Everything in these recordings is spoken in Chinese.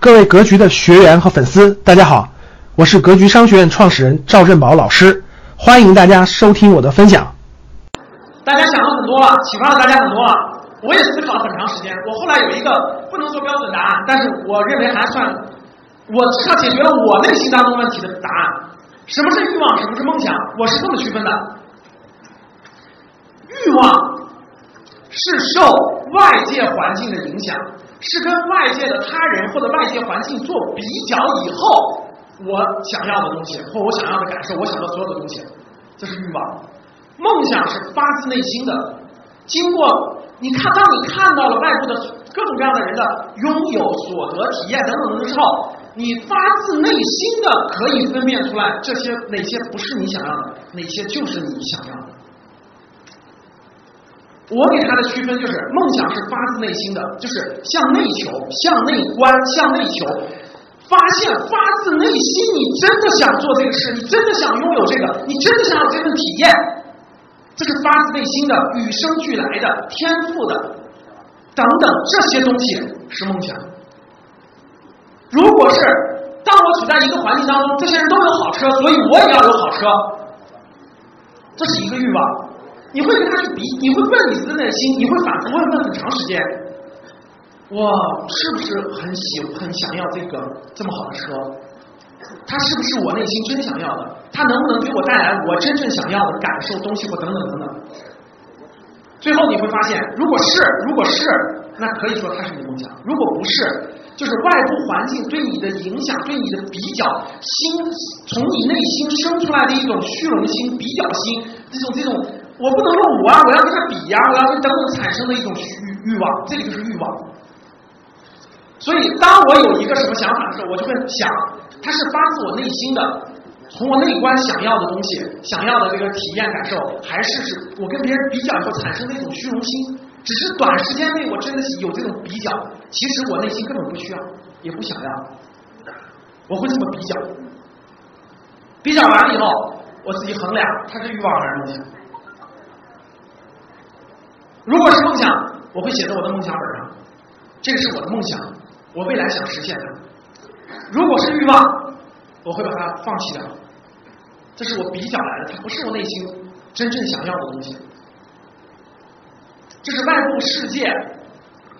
各位格局的学员和粉丝，大家好，我是格局商学院创始人赵振宝老师，欢迎大家收听我的分享。大家想了很多了，启发了大家很多了，我也思考了很长时间。我后来有一个不能说标准答案，但是我认为还算，我至少解决了我内心当中问题的答案。什么是欲望？什么是梦想？我是这么区分的：欲望是受外界环境的影响。是跟外界的他人或者外界环境做比较以后，我想要的东西或我想要的感受，我想要所有的东西，这是欲望。梦想是发自内心的，经过你看，当你看到了外部的各种各样的人的拥有、所得、体验等等的之后，你发自内心的可以分辨出来这些哪些不是你想要的，哪些就是你想要的。我给他的区分就是，梦想是发自内心的，就是向内求、向内观、向内求，发现发自内心，你真的想做这个事，你真的想拥有这个，你真的想有这份体验，这是发自内心的、与生俱来的、天赋的等等这些东西是梦想。如果是当我处在一个环境当中，这些人都有好车，所以我也要有好车，这是一个欲望。你会跟他去比，你会问你自己的内心，你会反复问问很长时间，我是不是很喜很想要这个这么好的车？它是不是我内心真想要的？它能不能给我带来我真正想要的感受东西或等等等等？最后你会发现，如果是如果是，那可以说它是你的梦想；如果不是，就是外部环境对你的影响，对你的比较心，从你内心生出来的一种虚荣心、比较心，这种这种。我不能说我啊，我要跟他比呀，我要跟等等产生的一种欲欲望，这个就是欲望。所以，当我有一个什么想法的时候，我就会想，它是发自我内心的，从我内观想要的东西，想要的这个体验感受，还是是我跟别人比较以后产生的一种虚荣心？只是短时间内我真的有这种比较，其实我内心根本不需要，也不想要。我会这么比较，比较完了以后，我自己衡量，它是欲望还是梦想？如果是梦想，我会写在我的梦想本上，这个是我的梦想，我未来想实现的。如果是欲望，我会把它放弃掉，这是我比较来的，它不是我内心真正想要的东西。这是外部世界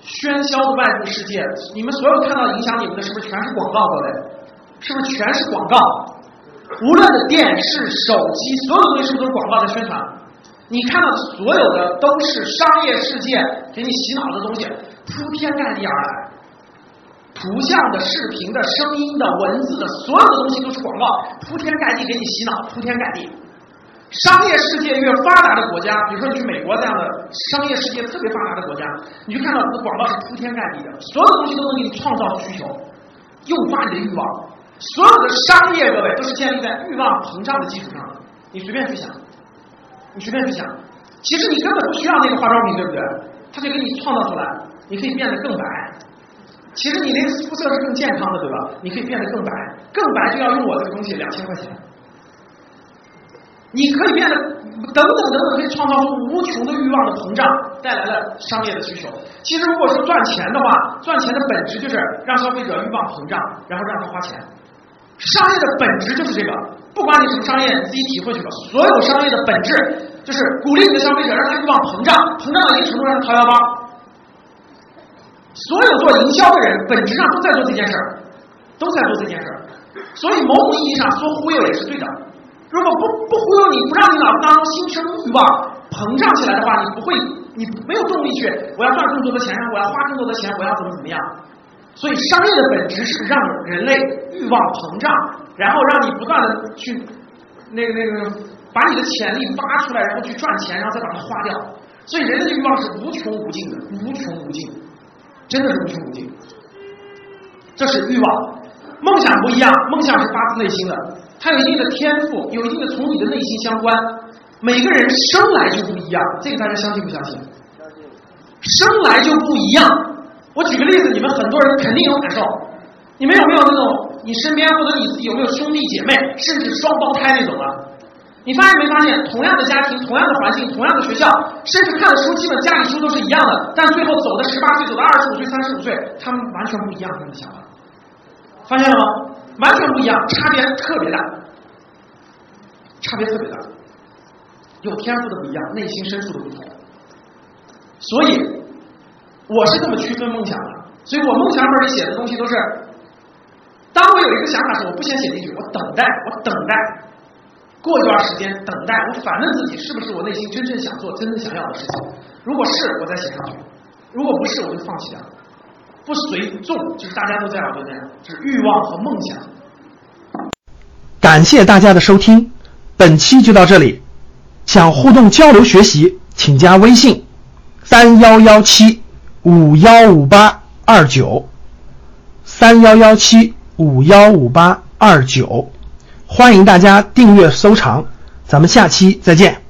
喧嚣的外部世界，你们所有看到影响你们的，是不是全是广告？各位，是不是全是广告？无论的电视、手机，所有东西是不是都是广告在宣传？你看到的所有的都是商业世界给你洗脑的东西，铺天盖地而来，图像的、视频的、声音的、文字的，所有的东西都是广告，铺天盖地给你洗脑，铺天盖地。商业世界越发达的国家，比如说你去美国这样的商业世界特别发达的国家，你就看到这个广告是铺天盖地的，所有东西都能给你创造需求，诱发你的欲望。所有的商业，各位都是建立在欲望膨胀的基础上的，你随便去想。你随便去想，其实你根本不需要那个化妆品，对不对？他就给你创造出来，你可以变得更白。其实你那个肤色是更健康的，对吧？你可以变得更白，更白就要用我这个东西两千块钱。你可以变得等等等等，可以创造出无穷的欲望的膨胀，带来了商业的需求。其实如果说赚钱的话，赚钱的本质就是让消费者欲望膨胀，然后让他花钱。商业的本质就是这个，不管你什么商业，你自己体会去吧。所有商业的本质就是鼓励你的消费者，让他欲望膨胀，膨胀到一定程度上掏腰包。所有做营销的人，本质上都在做这件事儿，都在做这件事儿。所以某种意义上说忽悠也是对的。如果不不忽悠你，不让你脑子当中心生欲望膨胀起来的话，你不会，你没有动力去，我要赚更多的钱，我要花更多的钱，我要怎么怎么样。所以，商业的本质是让人类欲望膨胀，然后让你不断的去那个那个把你的潜力挖出来，然后去赚钱，然后再把它花掉。所以，人类的欲望是无穷无尽的，无穷无尽，真的是无穷无尽。这是欲望，梦想不一样，梦想是发自内心的，它有一定的天赋，有一定的从你的内心相关。每个人生来就不一样，这个大家相信不相信？生来就不一样。我举个例子，你们很多人肯定有感受。你们有没有那种你身边或者你自己有没有兄弟姐妹，甚至双胞胎那种啊？你发现没发现，同样的家庭、同样的环境、同样的学校，甚至看的书基本家里书都是一样的，但最后走的十八岁，走到二十五岁、三十五岁，他们完全不一样，他们的想法。发现了吗？完全不一样，差别特别大，差别特别大。有天赋的不一样，内心深处的不同。所以，我是这么区分梦想的。所以我梦想本里写的东西都是，当我有一个想法时，我不先写进去，我等待，我等待，过一段时间等待，我反问自己是不是我内心真正想做、真正想要的事情。如果是，我再写上去；如果不是，我就放弃掉。不随众，就是大家都这样就那样，就是欲望和梦想。感谢大家的收听，本期就到这里。想互动交流学习，请加微信：三幺幺七五幺五八二九，三幺幺七五幺五八二九。欢迎大家订阅收藏，咱们下期再见。